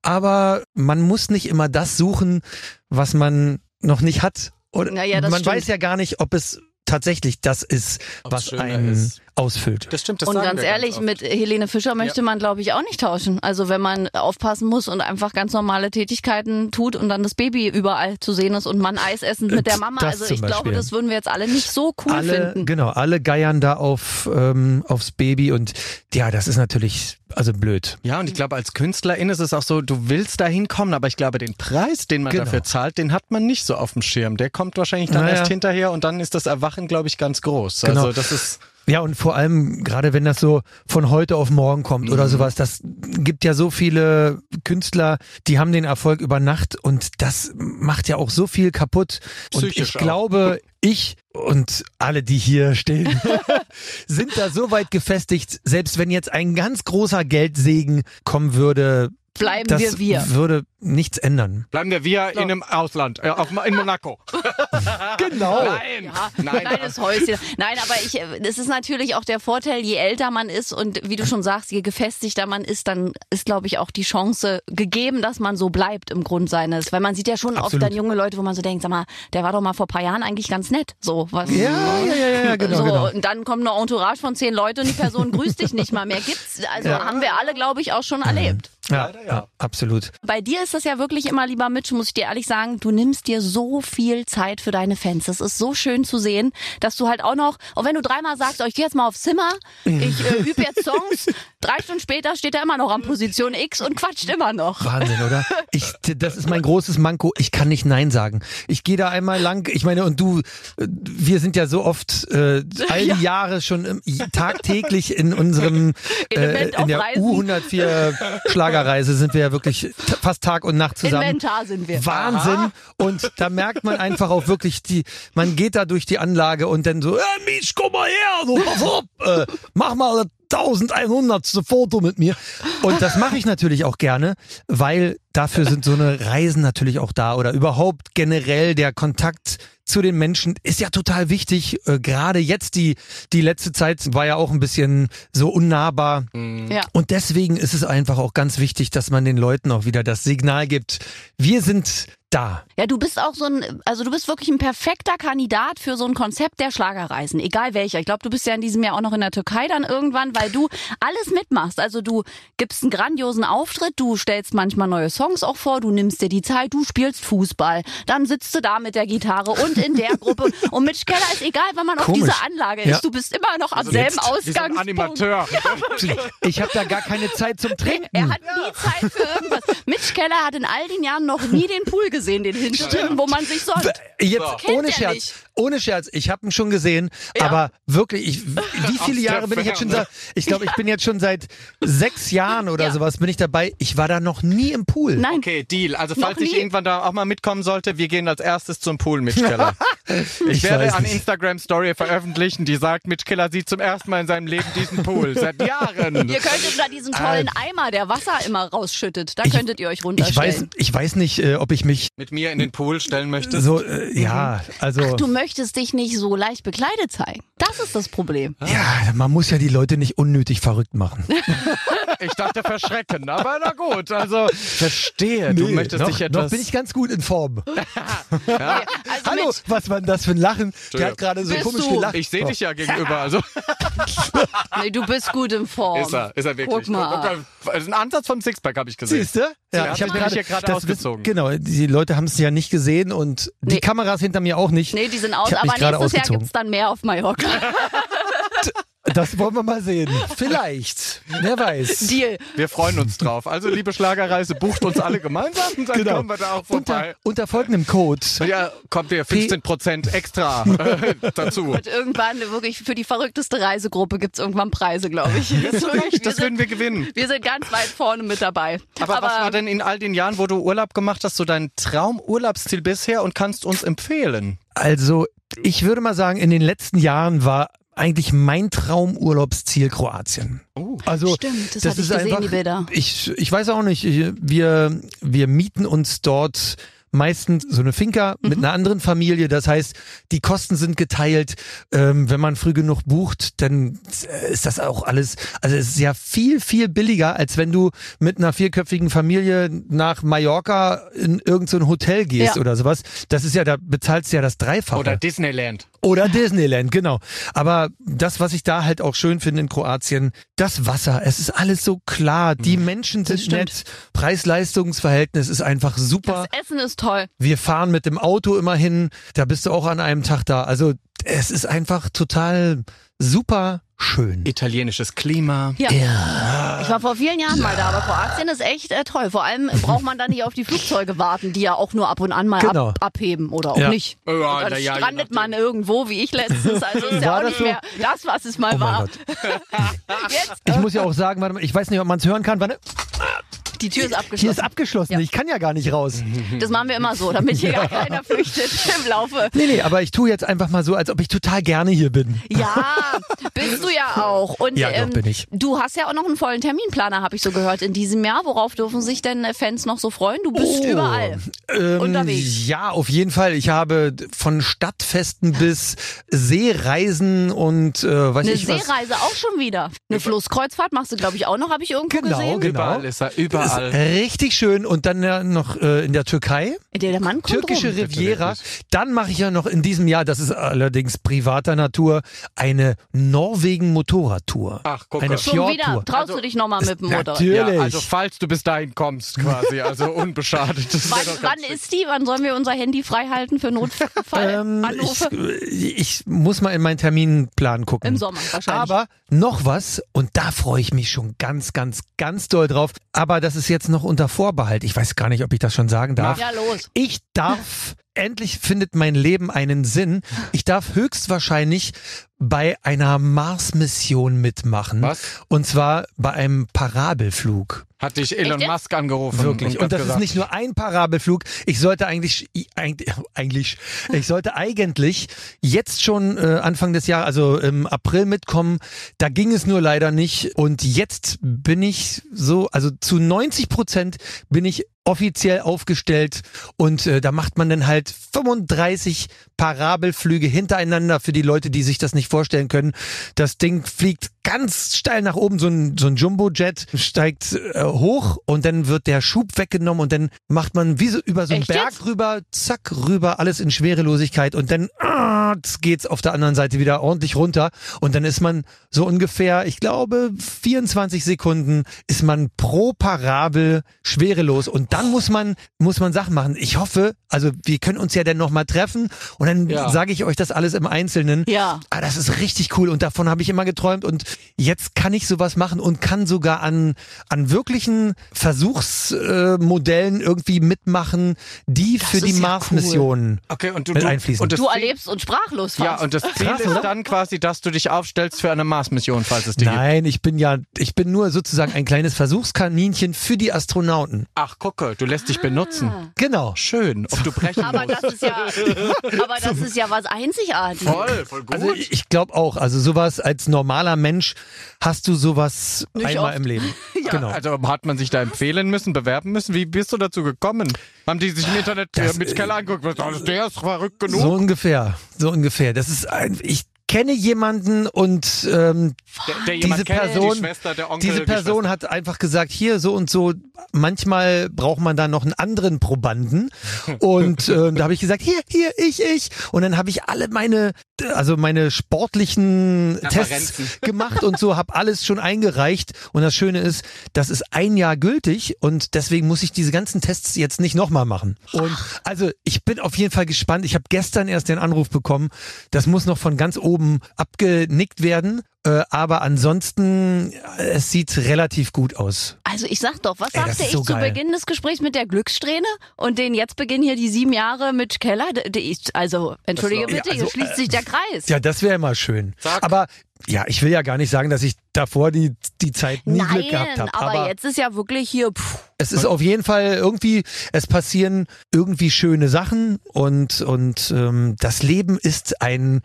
aber man muss nicht immer das suchen, was man noch nicht hat. Oder Naja, das man stimmt. weiß ja gar nicht, ob es tatsächlich das ist, Ob's was einen ist. Ausfüllt. Das stimmt, das Und sagen ganz wir ehrlich, oft. mit Helene Fischer möchte man, glaube ich, auch nicht tauschen. Also wenn man aufpassen muss und einfach ganz normale Tätigkeiten tut und dann das Baby überall zu sehen ist und man Eis essen mit der Mama. Das Also ich glaube, das würden wir jetzt alle nicht so cool alle, finden. genau, alle geiern da auf ähm, aufs Baby und ja, das ist natürlich also blöd. Ja, und ich glaube, als Künstlerin ist es auch so, du willst da hinkommen, aber ich glaube, den Preis, den man Genau. dafür zahlt, den hat man nicht so auf dem Schirm. Der kommt wahrscheinlich dann Naja. erst hinterher und dann ist das Erwachen, glaube ich, ganz groß. Genau. Also das ist Ja, und vor allem, gerade wenn das so von heute auf morgen kommt Mhm. oder sowas, das gibt ja so viele Künstler, die haben den Erfolg über Nacht und das macht ja auch so viel kaputt. Und Psychisch ich auch. glaube, ich und alle, die hier stehen, sind da so weit gefestigt, selbst wenn jetzt ein ganz großer Geldsegen kommen würde, Bleiben das wir wir. würde nichts ändern. bleiben wir wir in einem Ausland, äh, auf, in Monaco. Genau. Nein, Ja, nein, kleines Häuschen. Nein, aber ich, es ist natürlich auch der Vorteil, je älter man ist und wie du schon sagst, je gefestigter man ist, dann ist, glaube ich, auch die Chance gegeben, dass man so bleibt im Grund seines. Weil man sieht ja schon oft Absolut. dann junge Leute, wo man so denkt, sag mal, der war doch mal vor ein paar Jahren eigentlich ganz nett. So, was? Ja, ja, ja, ja, genau, so, genau. und dann kommt eine Entourage von zehn Leuten und die Person grüßt dich nicht mal mehr. Gibt's, also haben wir alle, glaube ich, auch schon erlebt. Ja, ja. ja, absolut. Bei dir ist das ja wirklich immer, lieber Mitch, muss ich dir ehrlich sagen, du nimmst dir so viel Zeit für deine Fans. Das ist so schön zu sehen, dass du halt auch noch, auch wenn du dreimal sagst, oh, ich gehe jetzt mal aufs Zimmer, ich äh, übe jetzt Songs, drei Stunden später steht er immer noch an Position X und quatscht immer noch. Wahnsinn, oder? Ich, das ist mein großes Manko. Ich kann nicht Nein sagen. Ich gehe da einmal lang. Ich meine, und du, äh, wir sind ja so oft äh, all die Jahre schon im, tagtäglich in unserem äh, in der Reisen. U104 Schlagerreise sind wir ja wirklich fast Tag und Nacht zusammen. Inventar sind wir. Wahnsinn. Und da merkt man einfach auch wirklich die, man geht da durch die Anlage und dann so, äh, Misch, komm mal her, du, pass auf, äh, mach mal das 1100. Foto mit mir. Und das mache ich natürlich auch gerne, weil dafür sind so eine Reisen natürlich auch da oder überhaupt generell der Kontakt zu den Menschen ist ja total wichtig. Äh, Gerade jetzt die, die letzte Zeit war ja auch ein bisschen so unnahbar. Ja. Und deswegen ist es einfach auch ganz wichtig, dass man den Leuten auch wieder das Signal gibt. Wir sind da. Ja, du bist auch so ein, also du bist wirklich ein perfekter Kandidat für so ein Konzept der Schlagerreisen, egal welcher. Ich glaube, du bist ja in diesem Jahr auch noch in der Türkei dann irgendwann, weil du alles mitmachst. Also du gibst einen grandiosen Auftritt, du stellst manchmal neue Songs auch vor, du nimmst dir die Zeit, du spielst Fußball, dann sitzt du da mit der Gitarre und in der Gruppe. Und Mitch Keller ist egal, wenn man auf Komisch. dieser Anlage ist. Ja. Du bist immer noch am Also selben jetzt wie so ein Ausgangspunkt. Animateur. Ich habe da gar keine Zeit zum Trinken. Er hat nie Zeit für irgendwas. Mitch Keller hat in all den Jahren noch nie den Pool gesehen, den hinteren, wo man sich sonst. Jetzt Kennt ohne er Scherz, nicht. ohne Scherz, ich habe ihn schon gesehen, Ja. aber wirklich, ich, wie viele Jahre bin ich jetzt schon da? Ich glaube, ich bin jetzt schon seit sechs Jahren oder Ja. sowas bin ich dabei. Ich war da noch nie im Pool. Nein, Okay, Deal. Also falls ich irgendwann da auch mal mitkommen sollte, wir gehen als erstes zum Pool, Mitch Keller. Ich, Ich werde an. Instagram Story veröffentlichen, die sagt, Mitch Keller sieht zum ersten Mal in seinem Leben diesen Pool. Seit Jahren. Ihr könntet da diesen tollen Eimer, der Wasser immer rausschüttet. Da Ich- könntet ihr euch Ich runterstellen. weiß, ich weiß nicht, äh, ob ich mich Mit mir in den Pool stellen möchtest. so, äh, ja, also. Du möchtest dich nicht so leicht bekleidet zeigen. Das ist das Problem. Ja, man muss ja die Leute nicht unnötig verrückt machen. Ich dachte verschrecken, aber na gut. Also verstehe. Du Nee, möchtest noch, dich noch etwas. bin ich ganz gut in Form. Also Hallo, mit, was war denn das für ein Lachen? Der hat gerade so Bist komisch du? gelacht. ich sehe dich ja gegenüber. Also nee, du bist gut in Form. ist er, ist er wirklich. Guck mal. Also ein Ansatz vom Sixpack habe ich gesehen. Siehst du? Ja, ich nämlich hier gerade das ausgezogen. wissen- Genau, die Leute haben es ja nicht gesehen und die Nee. Kameras hinter mir auch nicht. Nee, die sind aus, aber mich nächstes Jahr ausgezogen. gibt's dann mehr auf Mallorca. Das wollen wir mal sehen. Vielleicht. Wer weiß. Deal. Wir freuen uns drauf. Also liebe Schlagerreise, bucht uns alle gemeinsam, dann Genau. kommen wir da auch Unter, vorbei. unter folgendem Code. Ja, kommt ihr 15% extra äh, dazu. Und irgendwann wirklich für die verrückteste Reisegruppe gibt's irgendwann Preise, glaube ich. Recht, das würden wir gewinnen. wir sind ganz weit vorne mit dabei. Aber, was war denn in all den Jahren, wo du Urlaub gemacht hast, so dein Traumurlaubsziel bisher und kannst uns empfehlen? Also, ich würde mal sagen, in den letzten Jahren war eigentlich mein Traumurlaubsziel Kroatien. Oh. Also, Stimmt, das das ist gesehen, einfach, die Bilder. Ich, ich weiß auch nicht, wir, wir mieten uns dort meistens so eine Finca mit Mhm. einer anderen Familie. Das heißt, die Kosten sind geteilt. Ähm, wenn man früh genug bucht, dann ist das auch alles, also es ist ja viel, viel billiger, als wenn du mit einer vierköpfigen Familie nach Mallorca in irgendein so Hotel gehst Ja. oder sowas. Das ist ja, da bezahlst du ja das Dreifache. Oder Disneyland. Oder Disneyland, genau. Aber das, was ich da halt auch schön finde in Kroatien, das Wasser, es ist alles so klar. Die Menschen sind nett. Preis-Leistungs-Verhältnis ist einfach super. Das Essen ist toll. Wir fahren mit dem Auto immer hin. Da bist du auch an einem Tag da. Also es ist einfach total super schön. Italienisches Klima. Ja. Ja. Ich war vor vielen Jahren mal da, aber Kroatien ist echt äh, toll. Vor allem braucht man da nicht auf die Flugzeuge warten, die ja auch nur ab und an mal Genau. ab, abheben oder auch Ja. nicht. Ja, Und dann ja, strandet man irgendwo, wie ich letztens. Also ist ja War auch das nicht so? mehr das, was es mal Oh war. Ich muss ja auch sagen, warte mal, ich weiß nicht, ob man es hören kann. Warte, die Tür ist hier abgeschlossen. ist abgeschlossen. Ja. Ich kann ja gar nicht raus. Das machen wir immer so, damit hier gar keiner flüchtet im Laufe. Nee, nee, aber ich tue jetzt einfach mal so, als ob ich total gerne hier bin. Ja, bist du ja auch. Und Ja, doch, ähm, bin ich. du hast ja auch noch einen vollen Terminplaner, habe ich so gehört, in diesem Jahr. Worauf dürfen sich denn äh, Fans noch so freuen? Du bist Oh. überall. Ähm, Unterwegs. Ja, auf jeden Fall. Ich habe von Stadtfesten bis Seereisen und äh, weiß Eine ich was. Seereise auch schon wieder. Eine Flusskreuzfahrt machst du, glaube ich, auch noch, habe ich irgendwo Genau, gesehen. genau. Überall ist er, Ist richtig schön und dann ja noch äh, in der Türkei, Der, der Mann kommt türkische rum. Riviera. Dann mache ich ja noch in diesem Jahr, das ist allerdings privater Natur, eine Norwegen Motorradtour. Ach, guck eine mal. Schon wieder. Fjordtour. Traust Also, du dich nochmal mit dem Motorrad? Natürlich. Ja, also falls du bis dahin kommst quasi, also unbeschadet. Das Wann, doch ganz wann ist die? Wann sollen wir unser Handy frei halten für Ähm, Notfallanrufe? ich, ich muss mal in meinen Terminplan gucken. Im Sommer wahrscheinlich. Aber noch was, und da freue ich mich schon ganz, ganz, ganz doll drauf. Aber das ist jetzt noch unter Vorbehalt. Ich weiß gar nicht, ob ich das schon sagen darf. ja, los. Ich darf, endlich findet mein Leben einen Sinn. Ich darf höchstwahrscheinlich bei einer Mars-Mission mitmachen. Was? Und zwar bei einem Parabelflug. Hat dich Elon Echt? Musk angerufen. Wirklich. Und hat das ist gesagt, nicht nur ein Parabelflug. Ich sollte eigentlich, eigentlich, eigentlich, ich sollte eigentlich jetzt schon äh, Anfang des Jahres, also im April mitkommen. Da ging es nur leider nicht. Und jetzt bin ich so, also zu 90 Prozent bin ich offiziell aufgestellt und äh, da macht man dann halt 35 Parabelflüge hintereinander für die Leute, die sich das nicht vorstellen können. Das Ding fliegt ganz steil nach oben, so ein, so ein Jumbo-Jet steigt äh, hoch und dann wird der Schub weggenommen und dann macht man wie so über so einen Echt Berg jetzt? rüber, zack, rüber, alles in Schwerelosigkeit und dann jetzt geht's auf der anderen Seite wieder ordentlich runter und dann ist man so ungefähr, ich glaube, 24 Sekunden ist man pro Parabel schwerelos und dann muss man muss man Sachen machen. Ich hoffe, also wir können uns ja dann noch mal treffen und dann Ja. sage ich euch das alles im Einzelnen. Ja. Ah, das ist richtig cool und davon habe ich immer geträumt und jetzt kann ich sowas machen und kann sogar an an wirklichen Versuchsmodellen äh, Modellen irgendwie mitmachen, die für die ja Mars-Missionen Okay, und du, mit einfließen. Und das Du erlebst und sprachlos Ja, fast. und das Ziel Krass, ist oder? dann quasi, dass du dich aufstellst für eine Mars-Mission, falls es gibt. Nein, ich bin ja, ich bin nur sozusagen ein kleines Versuchskaninchen für die Astronauten. Ach, gucke, du lässt dich benutzen. Genau. Schön, ob du brechen aber musst. das ist ja, aber das ist ja was Einzigartiges. Voll, voll gut. Also ich, ich glaube auch, also sowas als normaler Mensch hast du sowas Nicht einmal oft. im Leben. Genau. Also hat man sich da empfehlen müssen, bewerben müssen? Wie bist du dazu gekommen? Haben die sich im Internet Das, äh, mit Keller angeguckt? Was, der ist verrückt genug. So ungefähr, so ungefähr. Das ist ein, ich kenne jemanden und ähm, Der, der diese kennt, Person, die Schwester, der Onkel, diese die Person Schwester. hat einfach gesagt, hier so und so, manchmal braucht man da noch einen anderen Probanden. Und äh, da habe ich gesagt, hier, hier, ich, ich. Und dann habe ich alle meine, also meine sportlichen Tests gemacht und so, habe alles schon eingereicht. Und das Schöne ist, das ist ein Jahr gültig und deswegen muss ich diese ganzen Tests jetzt nicht nochmal machen. Und also ich bin auf jeden Fall gespannt. Ich habe gestern erst den Anruf bekommen. Das muss noch von ganz oben abgenickt werden. Äh, aber ansonsten, äh, es sieht relativ gut aus. Also ich sag doch, was Ey, sagte ich so zu geil. Beginn des Gesprächs mit der Glückssträhne und den jetzt beginnen hier die sieben Jahre mit Keller? Also, entschuldige bitte, Ja, also, hier schließt sich der Kreis. Ja, das wäre immer schön. Sag. Aber ja, ich will ja gar nicht sagen, dass ich davor die, die Zeit nie Nein, Glück gehabt habe. aber, jetzt ist ja wirklich hier, pff, es ist auf jeden Fall irgendwie, es passieren irgendwie schöne Sachen und, und ähm, das Leben ist ein,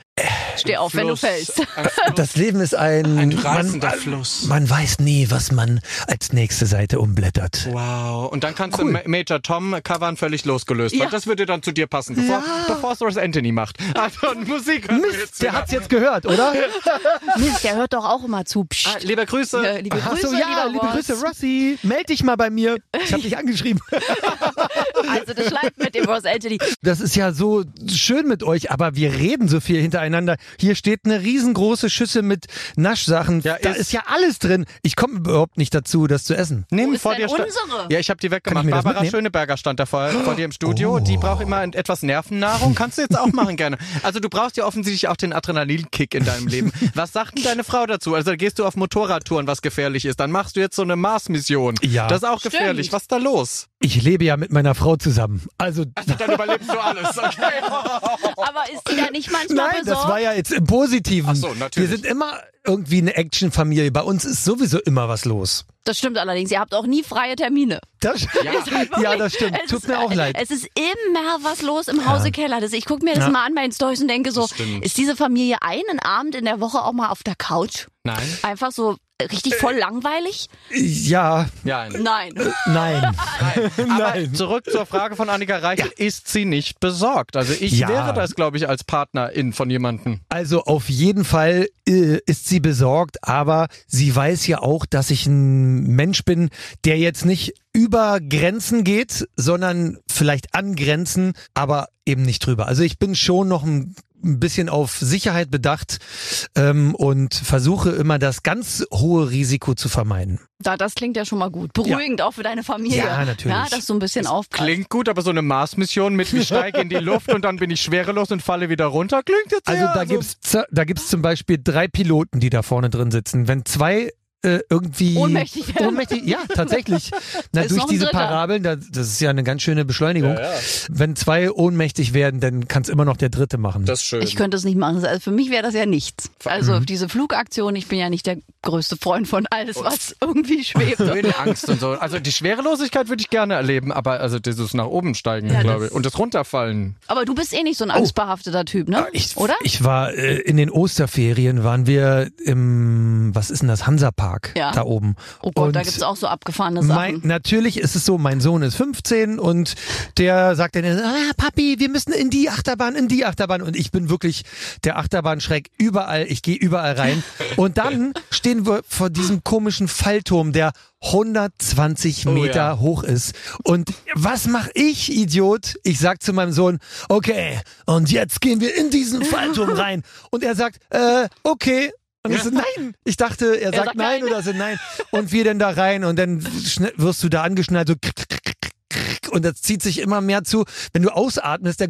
steh auf, wenn du Fluss. fällst. Fluss. das Leben ist ein, Ein man, reißender Fluss. man weiß nie, was man als nächste Seite umblättert. Wow. Und dann kannst Cool. du Ma- Major Tom covern völlig losgelöst. Ja. Das würde dann zu dir passen, bevor, bevor es Ross Anthony macht. Also Musik Mist, der hat's jetzt gehört, oder? Mist, der hört doch auch immer zu. Ah, liebe Grüße. Äh, liebe Ach Grüße, so, ja, lieber liebe Ross. Grüße, Rossi. Meld dich mal bei mir. Ich habe dich angeschrieben. Also das schleift mit dem Ross Anthony. Das ist ja so schön mit euch, aber wir reden so viel hintereinander. Hier steht eine riesengroße Schüssel mit Naschsachen. Ja, da ist- ist ja alles drin. Ich komme überhaupt nicht dazu, das zu essen. Ist vor denn dir sta- unsere? Ja, ich habe die weggemacht. Barbara mitnehmen? Schöneberger stand da vor, vor dir im Studio. Die braucht immer etwas Nervennahrung. Kannst du jetzt auch machen gerne. Also du brauchst ja offensichtlich auch den Adrenalinkick in deinem Leben. Was sagt denn deine Frau dazu? Also gehst du auf Motorradtouren, was gefährlich ist. Dann machst du jetzt so eine Mars-Mission. Ja. Das ist auch Stimmt. gefährlich. Was ist da los? Ich lebe ja mit meiner Frau zusammen. Also Also dann überlebst du alles. Okay. Aber ist die da nicht manchmal Nein, besorgt? das war ja jetzt im Positiven. Ach so, natürlich. Wir sind immer irgendwie eine Actionfamilie. Bei uns ist sowieso immer was los. Das stimmt allerdings. Ihr habt auch nie freie Termine. Das, ja. Wirklich. das stimmt. Es Tut ist, mir auch leid. Es ist immer was los im Hause Keller. Das, ich gucke mir das Ja. mal an bei den Stories und denke so, ist diese Familie einen Abend in der Woche auch mal auf der Couch? Nein. Einfach so richtig voll langweilig? Ja, Ja. Nein. nein. Aber Nein. zurück zur Frage von Annika Reichel. Ist sie nicht besorgt? Also ich Ja. wäre das, glaube ich, als Partnerin von jemandem. Also auf jeden Fall äh, ist sie besorgt, aber sie weiß ja auch, dass ich ein Mensch bin, der jetzt nicht über Grenzen geht, sondern vielleicht an Grenzen, aber eben nicht drüber. Also ich bin schon noch ein ein bisschen auf Sicherheit bedacht ähm, und versuche immer das ganz hohe Risiko zu vermeiden. Da, das klingt ja schon mal gut. Beruhigend auch für deine Familie. Ja, natürlich. Ja, dass du ein bisschen aufpasst. Klingt gut, aber so eine Mars-Mission mit ich steige in die Luft und dann bin ich schwerelos und falle wieder runter, klingt jetzt Also sehr, da gibt's z- da gibt's zum Beispiel drei Piloten, die da vorne drin sitzen. Wenn zwei äh, irgendwie Ohnmächtig werden. ohnmächtig, ja tatsächlich. Na, durch diese. Parabeln, da, das ist ja eine ganz schöne Beschleunigung. Wenn zwei ohnmächtig werden, dann kann es immer noch der Dritte machen. Das ist schön. Ich könnte es nicht machen. Also für mich wäre das ja nichts. Also Mhm. diese Flugaktion, ich bin ja nicht der größte Freund von alles, was irgendwie schwebt. Angst und so. Also die Schwerelosigkeit würde ich gerne erleben, aber also dieses nach oben steigen, Ja, glaube ich. Und das runterfallen. Aber du bist eh nicht so ein angstbehafteter Typ, ne? Oh. Ich, Oder? Ich war äh, in den Osterferien, waren wir im, was ist denn das, Hansapark Ja. da oben. Oh Gott, da Und gibt's auch so abgefahrene Mein, Sachen. natürlich ist es so, mein Sohn ist 15 und der sagt dann, ah, Papi, wir müssen in die Achterbahn, in die Achterbahn. Und ich bin wirklich der Achterbahnschreck überall. Ich gehe überall rein. Und dann stehen wir vor diesem komischen Fallturm, der 120 Oh, Meter ja. hoch ist. Und was mache ich, Idiot? Ich sag zu meinem Sohn, okay, und jetzt gehen wir in diesen Fallturm rein. Und er sagt, äh, okay. Und ich so, nein. Ich dachte, er sagt, sagt nein, nein. oder so, nein. Und wir dann da rein und dann wirst du da angeschnallt, so und das zieht sich immer mehr zu. Wenn du ausatmest, dann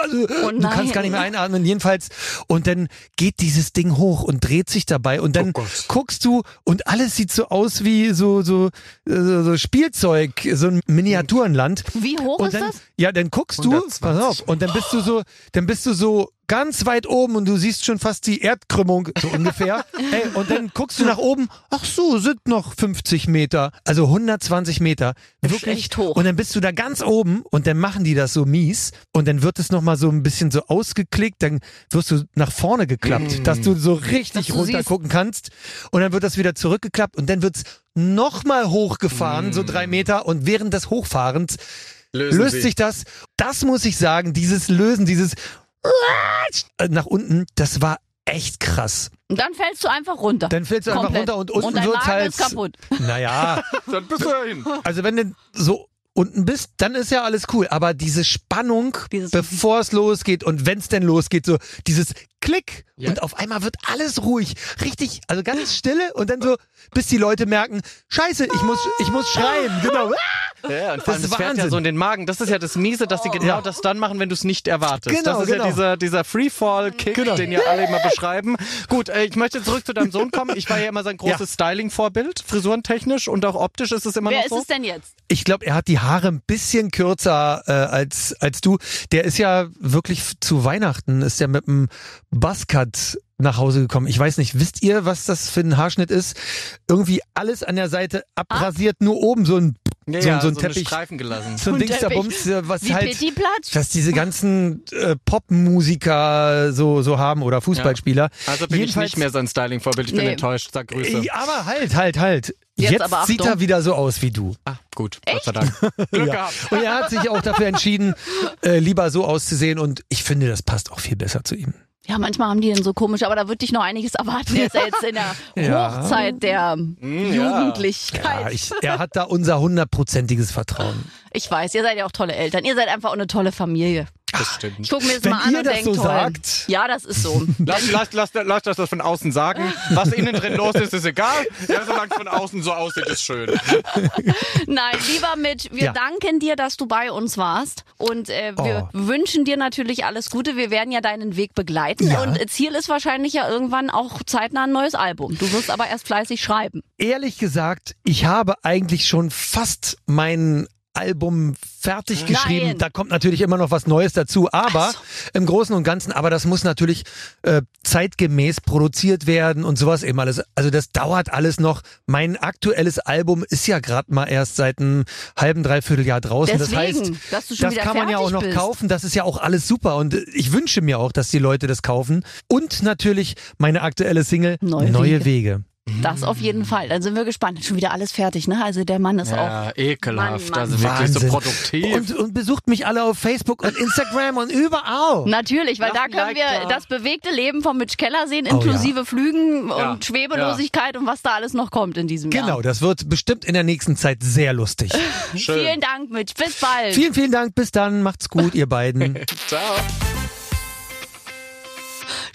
also, du Oh nein. kannst gar nicht mehr einatmen, jedenfalls. Und dann geht dieses Ding hoch und dreht sich dabei und dann Oh guckst du und alles sieht so aus wie so so so, so Spielzeug, so ein Miniaturenland. Wie hoch Und ist dann, das? ja, dann guckst du, 120. pass auf, und dann bist du so, dann bist du so ganz weit oben und du siehst schon fast die Erdkrümmung, so ungefähr. hey, und dann guckst du nach oben, ach so, sind noch 50 Meter, also 120 Meter. Wirklich echt hoch. Und dann bist du da ganz oben und dann machen die das so mies und dann wird es nochmal so ein bisschen so ausgeklickt, dann wirst du nach vorne geklappt, dass du so richtig du runter siehst- gucken kannst und dann wird das wieder zurückgeklappt und dann wird's nochmal hochgefahren, so drei Meter und während des Hochfahrens Lösen löst sich das. Das muss ich sagen, dieses Lösen, dieses nach unten, das war echt krass. Und dann fällst du einfach runter. Dann fällst du einfach Komplett. runter und unten und dein wird's Magen halt- ist kaputt. Naja, Dann bist du dahin. also wenn du so unten bist, dann ist ja alles cool. Aber diese Spannung, bevor es losgeht und wenn es denn losgeht, so dieses Klick Ja. und auf einmal wird alles ruhig. Richtig, also ganz stille und dann so, bis die Leute merken, scheiße, ich muss, ich muss schreien. Genau. Ja, und vor allem, ist das fährt ja so in den Magen. Das ist ja das Miese, dass sie genau Ja. das dann machen, wenn du es nicht erwartest. Genau, das ist genau. ja dieser, dieser Freefall-Kick, Genau. den ja alle immer beschreiben. Gut, äh, ich möchte zurück zu deinem Sohn kommen. Ich war ja immer sein großes Styling-Vorbild, frisurentechnisch und auch optisch ist es immer Wer noch ist so. es denn jetzt? Ich glaube, er hat die Haare ein bisschen kürzer äh, als, als du. Der ist ja wirklich zu Weihnachten, ist ja mit einem Buzzcut nach Hause gekommen. Ich weiß nicht, wisst ihr, was das für ein Haarschnitt ist? Irgendwie alles an der Seite abrasiert, nur oben so ein, ja, so, ja, so ein eine Teppich. Streifen gelassen. So ein ein Dings da. Bums, äh, was Wie halt, was diese ganzen äh, Popmusiker so, so haben oder Fußballspieler. Also bin Jedenfalls- ich nicht mehr sein Styling-Vorbild. Ich bin Nee. enttäuscht. Sag Grüße. Äh, Aber halt, halt, halt. Jetzt Jetzt, aber sieht er wieder so aus wie du. Ah, gut. Gott sei Dank. Glück Ja. gehabt. Und er hat sich auch dafür entschieden, äh, lieber so auszusehen. Und ich finde, das passt auch viel besser zu ihm. Ja, manchmal haben die den so komisch, aber da wird dich noch einiges erwarten. Jetzt, jetzt in der Ja. Hochzeit der ja. Jugendlichkeit. Ja, ich, er hat da unser hundertprozentiges Vertrauen. Ich weiß, ihr seid ja auch tolle Eltern. Ihr seid einfach auch eine tolle Familie. Das stimmt. Ich gucke mir das Wenn mal an ihr und das denke, so toll. sagt. Ja, das ist so. Lass, lass, lass, lass das das von außen sagen. Was innen drin los ist, ist egal. Ja, solange es von außen so aussieht, ist schön. Nein, lieber Mitch, wir Ja. danken dir, dass du bei uns warst und äh, wir Oh. wünschen dir natürlich alles Gute. Wir werden ja deinen Weg begleiten Ja. und Ziel ist wahrscheinlich ja irgendwann auch zeitnah ein neues Album. Du wirst aber erst fleißig schreiben. Ehrlich gesagt, ich habe eigentlich schon fast mein Album fertig geschrieben. Nein. Da kommt natürlich immer noch was Neues dazu, aber Ach so. im Großen und Ganzen, aber das muss natürlich äh, zeitgemäß produziert werden und sowas eben alles. Also das dauert alles noch. Mein aktuelles Album ist ja gerade mal erst seit einem halben, dreiviertel Jahr draußen. das Deswegen, heißt, du schon das kann man ja auch noch bist. kaufen. Das ist ja auch alles super und ich wünsche mir auch, dass die Leute das kaufen. Und natürlich meine aktuelle Single Neue Neue, Wege. Wege. Das auf jeden Fall. Dann sind wir gespannt. Schon wieder alles fertig, ne? Also der Mann ist auch. Ja, ekelhaft. Mann, Mann. Also wirklich so Wahnsinn. produktiv. Und, und besucht mich alle auf Facebook und Instagram und überall. Natürlich, weil Lass da können Like wir da. das bewegte Leben von Mitch Keller sehen, Oh, inklusive Flügen Ja. und Schwebelosigkeit und was da alles noch kommt in diesem Jahr. Genau, das wird bestimmt in der nächsten Zeit sehr lustig. Schön. Vielen Dank, Mitch. Bis bald. vielen, vielen Dank. Bis dann. Macht's gut, ihr beiden. Ciao.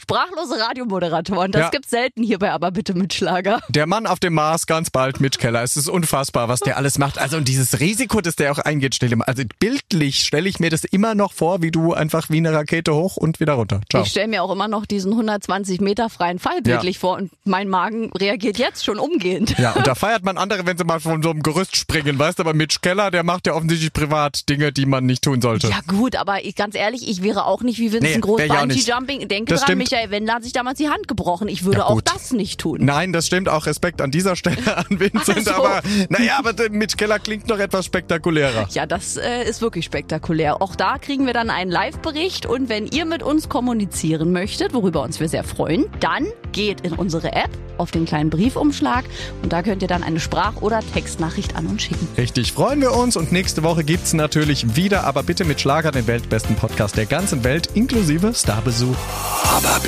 Sprachlose Radiomoderatoren, das Ja. gibt's selten hier bei Aber bitte mit Schlager. Der Mann auf dem Mars, ganz bald Mitch Keller. Es ist unfassbar, was der alles macht. Also und dieses Risiko, das der auch eingeht, stell dir mal, also bildlich stelle ich mir das immer noch vor, wie du einfach wie eine Rakete hoch und wieder runter. Ciao. Ich stelle mir auch immer noch diesen 120 Meter freien Fall bildlich vor und mein Magen reagiert jetzt schon umgehend. Ja, und da feiert man andere, wenn sie mal von so einem Gerüst springen, weißt du, aber Mitch Keller, der macht ja offensichtlich privat Dinge, die man nicht tun sollte. Ja gut, aber ich, ganz ehrlich, ich wäre auch nicht wie Vincent Nee, Groß nicht. Bungee-Jumping. Denke Das dran, stimmt. Michael Wendler hat sich damals die Hand gebrochen. Ich würde Ja, auch das nicht tun. Nein, das stimmt auch. Respekt an dieser Stelle an Vincent, Ach so. aber naja, aber der Mitch Keller klingt noch etwas spektakulärer. Ja, das äh, ist wirklich spektakulär. Auch da kriegen wir dann einen Live-Bericht und wenn ihr mit uns kommunizieren möchtet, worüber uns wir sehr freuen, dann geht in unsere App auf den kleinen Briefumschlag und da könnt ihr dann eine Sprach- oder Textnachricht an uns schicken. Richtig, freuen wir uns und nächste Woche gibt's natürlich wieder, aber bitte mit Schlager den weltbesten Podcast der ganzen Welt, inklusive Starbesuch. Aber